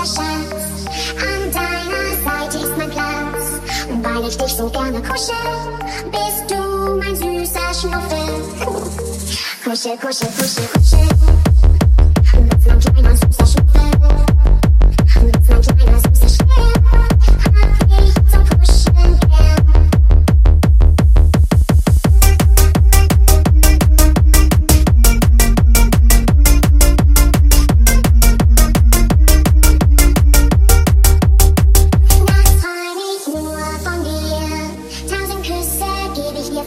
süßer Schatz. An deiner Seite ist mein Platz. Und weil ich dich so gerne kuschel, bist du mein süßer Schnuffel. Kuschel, kuschel, kuschel, kuschel.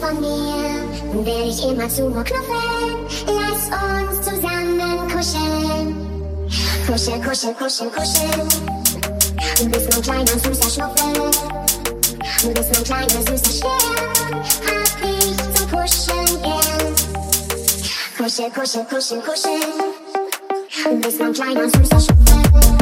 Von mir. Will ich immer zu nur knuffeln. Lass uns zusammen kuscheln. Kuschel, kuschel, kuschel, kuschel. Bist mein kleiner süßer Schnuffel. Bist mein kleiner süßer Stern. Hab ich zum Kuscheln gern. Kuschel, kuschel, kuschel. Du bist mein kleiner süßer Schnuffel.